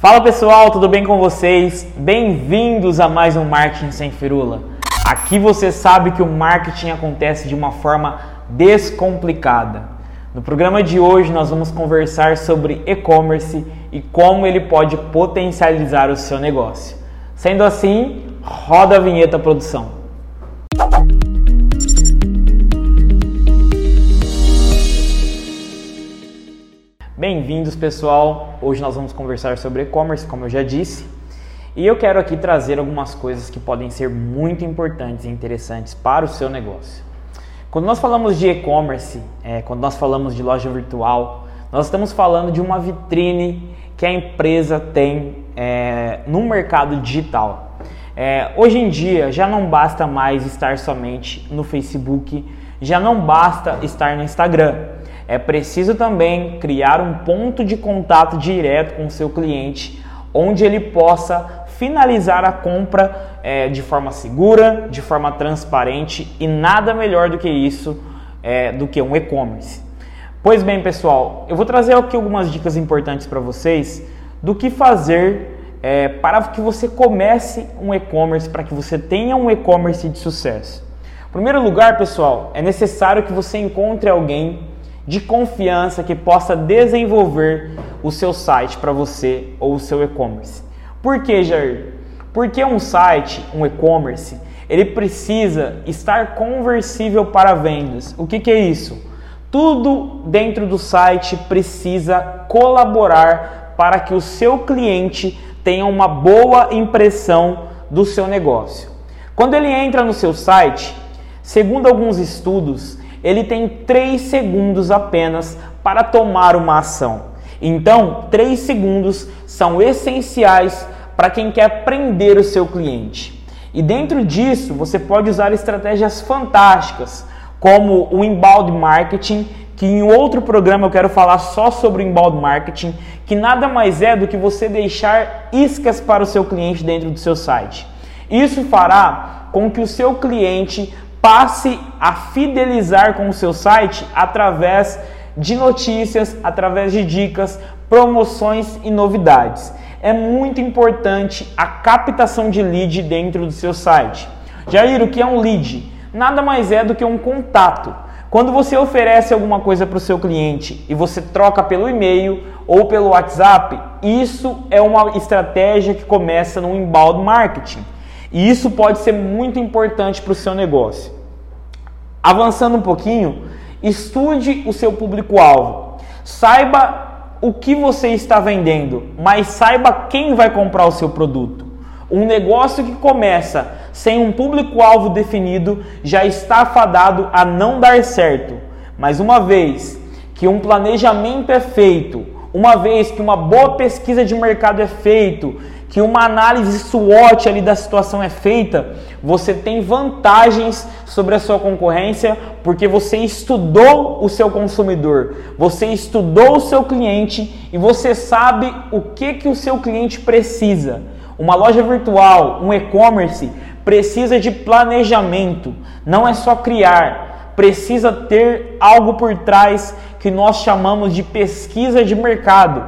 Fala pessoal, tudo bem com vocês? Bem-vindos a mais um Marketing Sem Firula. Aqui você sabe que o marketing acontece de uma forma descomplicada. No programa de hoje nós vamos conversar sobre e-commerce e como ele pode potencializar o seu negócio. Sendo assim, roda a vinheta produção. Bem-vindos, pessoal. Hoje nós vamos conversar sobre e-commerce, como eu já disse, e eu quero aqui trazer algumas coisas que podem ser muito importantes e interessantes para o seu negócio. Quando nós falamos de e-commerce, é, quando nós falamos de loja virtual, nós estamos falando de uma vitrine que a empresa tem é, no mercado digital. É, hoje em dia já não basta mais estar somente no Facebook, já não basta estar no Instagram é preciso também criar um ponto de contato direto com o seu cliente, onde ele possa finalizar a compra é, de forma segura, de forma transparente e nada melhor do que isso é, do que um e-commerce. Pois bem, pessoal, eu vou trazer aqui algumas dicas importantes para vocês do que fazer é, para que você comece um e-commerce, para que você tenha um e-commerce de sucesso. Em primeiro lugar, pessoal, é necessário que você encontre alguém de confiança que possa desenvolver o seu site para você ou o seu e-commerce. Por que, Jair? Porque um site, um e-commerce, ele precisa estar conversível para vendas. O que, que é isso? Tudo dentro do site precisa colaborar para que o seu cliente tenha uma boa impressão do seu negócio. Quando ele entra no seu site, segundo alguns estudos, ele tem 3 segundos apenas para tomar uma ação. Então, 3 segundos são essenciais para quem quer prender o seu cliente. E dentro disso, você pode usar estratégias fantásticas, como o inbound marketing, que em outro programa eu quero falar só sobre o inbound marketing, que nada mais é do que você deixar iscas para o seu cliente dentro do seu site. Isso fará com que o seu cliente passe a fidelizar com o seu site através de notícias, através de dicas, promoções e novidades. É muito importante a captação de lead dentro do seu site. Jair, o que é um lead? Nada mais é do que um contato. Quando você oferece alguma coisa para o seu cliente e você troca pelo e-mail ou pelo WhatsApp, isso é uma estratégia que começa no inbound marketing. E isso pode ser muito importante para o seu negócio. Avançando um pouquinho, estude o seu público-alvo. Saiba o que você está vendendo, mas saiba quem vai comprar o seu produto. Um negócio que começa sem um público-alvo definido já está fadado a não dar certo. Mas uma vez que um planejamento é feito, uma vez que uma boa pesquisa de mercado é feito, que uma análise SWOT ali da situação é feita, você tem vantagens sobre a sua concorrência porque você estudou o seu consumidor, você estudou o seu cliente e você sabe o que que o seu cliente precisa. Uma loja virtual, um e-commerce precisa de planejamento, não é só criar, precisa ter algo por trás que nós chamamos de pesquisa de mercado.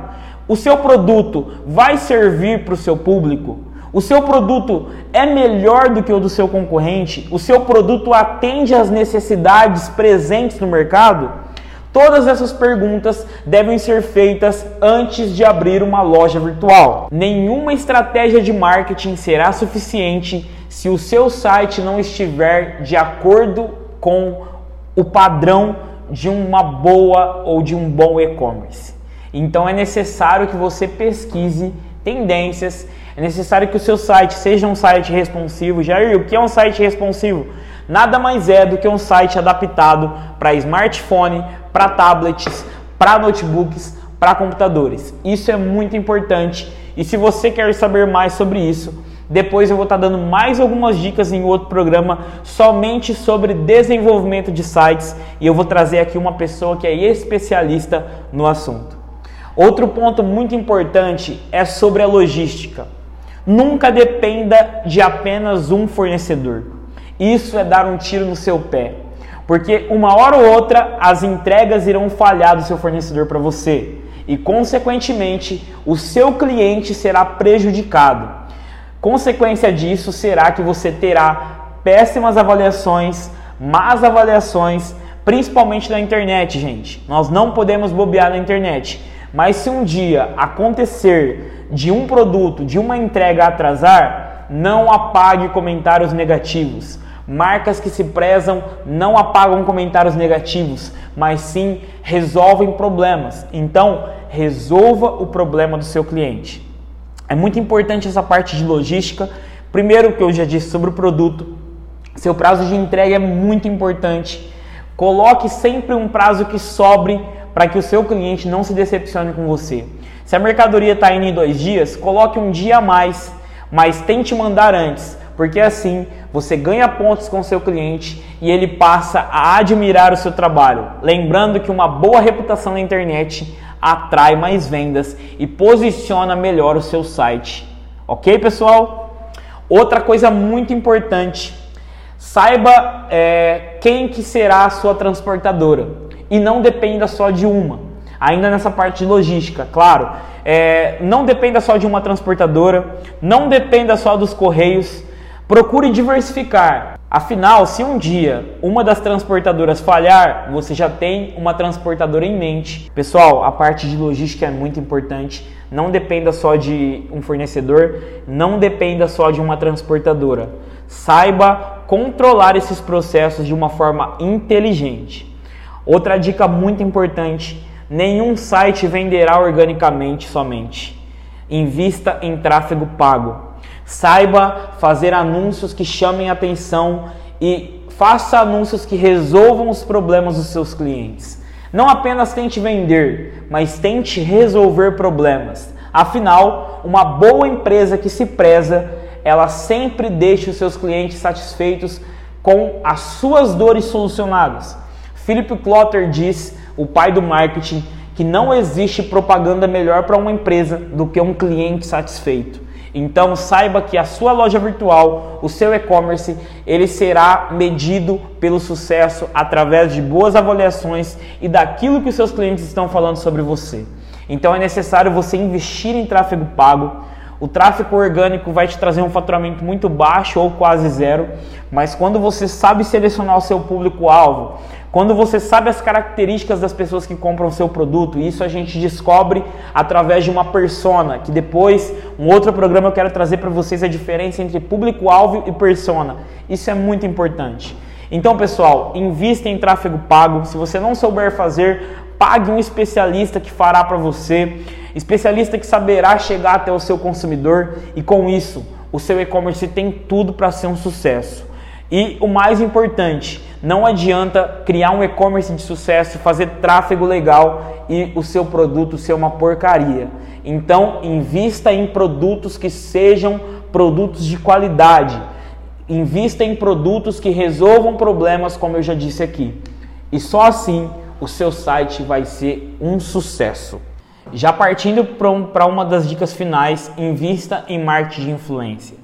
O seu produto vai servir para o seu público? O seu produto é melhor do que o do seu concorrente? O seu produto atende às necessidades presentes no mercado? Todas essas perguntas devem ser feitas antes de abrir uma loja virtual. Nenhuma estratégia de marketing será suficiente se o seu site não estiver de acordo com o padrão de uma boa ou de um bom e-commerce. Então é necessário que você pesquise tendências, é necessário que o seu site seja um site responsivo. Jair, o que é um site responsivo? Nada mais é do que um site adaptado para smartphone, para tablets, para notebooks, para computadores. Isso é muito importante e se você quer saber mais sobre isso, depois eu vou estar dando mais algumas dicas em outro programa somente sobre desenvolvimento de sites e eu vou trazer aqui uma pessoa que é especialista no assunto. Outro ponto muito importante é sobre a logística. Nunca dependa de apenas um fornecedor. Isso é dar um tiro no seu pé. Porque uma hora ou outra as entregas irão falhar do seu fornecedor para você. e, consequentemente, o seu cliente será prejudicado. Consequência disso será que você terá péssimas avaliações, más avaliações, principalmente na internet, gente. Nós não podemos bobear na internet. Mas se um dia acontecer de um produto, de uma entrega atrasar, não apague comentários negativos. Marcas que se prezam não apagam comentários negativos, mas sim resolvem problemas. Então, resolva o problema do seu cliente. É muito importante essa parte de logística. Primeiro, que eu já disse sobre o produto, seu prazo de entrega é muito importante. Coloque sempre um prazo que sobre para que o seu cliente não se decepcione com você. Se a mercadoria está indo em dois dias, coloque um dia a mais, mas tente mandar antes, porque assim você ganha pontos com o seu cliente e ele passa a admirar o seu trabalho. Lembrando que uma boa reputação na internet atrai mais vendas e posiciona melhor o seu site. Ok, pessoal? Outra coisa muito importante: saiba é, quem que será a sua transportadora e não dependa só de uma. Ainda nessa parte de logística, claro, é, não dependa só de uma transportadora, não dependa só dos correios, procure diversificar. Afinal, se um dia uma das transportadoras falhar, você já tem uma transportadora em mente. Pessoal, a parte de logística é muito importante. Não dependa só de um fornecedor, não dependa só de uma transportadora. Saiba controlar esses processos de uma forma inteligente. Outra dica muito importante: nenhum site venderá organicamente somente. Invista em tráfego pago. Saiba fazer anúncios que chamem atenção e faça anúncios que resolvam os problemas dos seus clientes. Não apenas tente vender, mas tente resolver problemas. Afinal, uma boa empresa que se preza, ela sempre deixa os seus clientes satisfeitos com as suas dores solucionadas. Philip Klotter diz, o pai do marketing, que não existe propaganda melhor para uma empresa do que um cliente satisfeito. Então saiba que a sua loja virtual, o seu e-commerce, ele será medido pelo sucesso através de boas avaliações e daquilo que os seus clientes estão falando sobre você. Então é necessário você investir em tráfego pago. O tráfego orgânico vai te trazer um faturamento muito baixo ou quase zero, mas quando você sabe selecionar o seu público-alvo, quando você sabe as características das pessoas que compram o seu produto, isso a gente descobre através de uma persona, que depois, um outro programa eu quero trazer para vocês a diferença entre público-alvo e persona. Isso é muito importante. Então, pessoal, invista em tráfego pago. Se você não souber fazer, pague um especialista que fará para você, especialista que saberá chegar até o seu consumidor e com isso, o seu e-commerce tem tudo para ser um sucesso. E o mais importante, não adianta criar um e-commerce de sucesso, fazer tráfego legal e o seu produto ser uma porcaria. Então, invista em produtos que sejam produtos de qualidade. Invista em produtos que resolvam problemas, como eu já disse aqui. E só assim o seu site vai ser um sucesso. Já partindo para uma das dicas finais, invista em marketing de influência.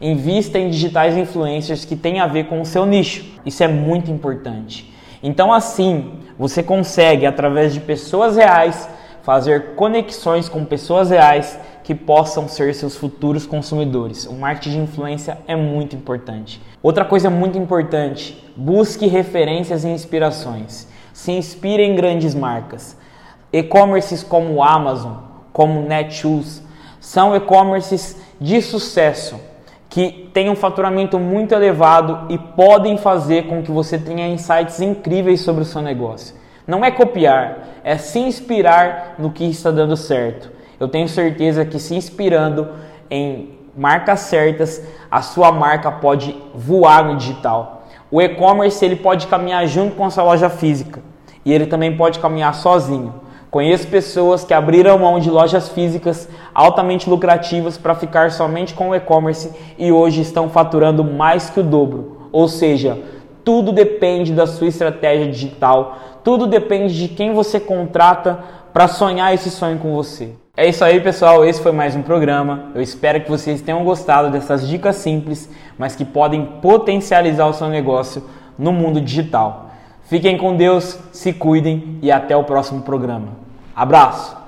Invista em digitais influencers que tem a ver com o seu nicho. Isso é muito importante. Então, assim, você consegue, através de pessoas reais, fazer conexões com pessoas reais que possam ser seus futuros consumidores. O marketing de influência é muito importante. Outra coisa muito importante: busque referências e inspirações. Se inspire em grandes marcas. E-commerces como Amazon, como Netshoes, são e-commerces de sucesso que têm um faturamento muito elevado e podem fazer com que você tenha insights incríveis sobre o seu negócio. Não é copiar, é se inspirar no que está dando certo. Eu tenho certeza que se inspirando em marcas certas, a sua marca pode voar no digital. O e-commerce ele pode caminhar junto com a sua loja física e ele também pode caminhar sozinho. Conheço pessoas que abriram mão de lojas físicas altamente lucrativas para ficar somente com o e-commerce e hoje estão faturando mais que o dobro. Ou seja, tudo depende da sua estratégia digital, tudo depende de quem você contrata para sonhar esse sonho com você. É isso aí, pessoal. Esse foi mais um programa. Eu espero que vocês tenham gostado dessas dicas simples, mas que podem potencializar o seu negócio no mundo digital. Fiquem com Deus, se cuidem e até o próximo programa. Abraço!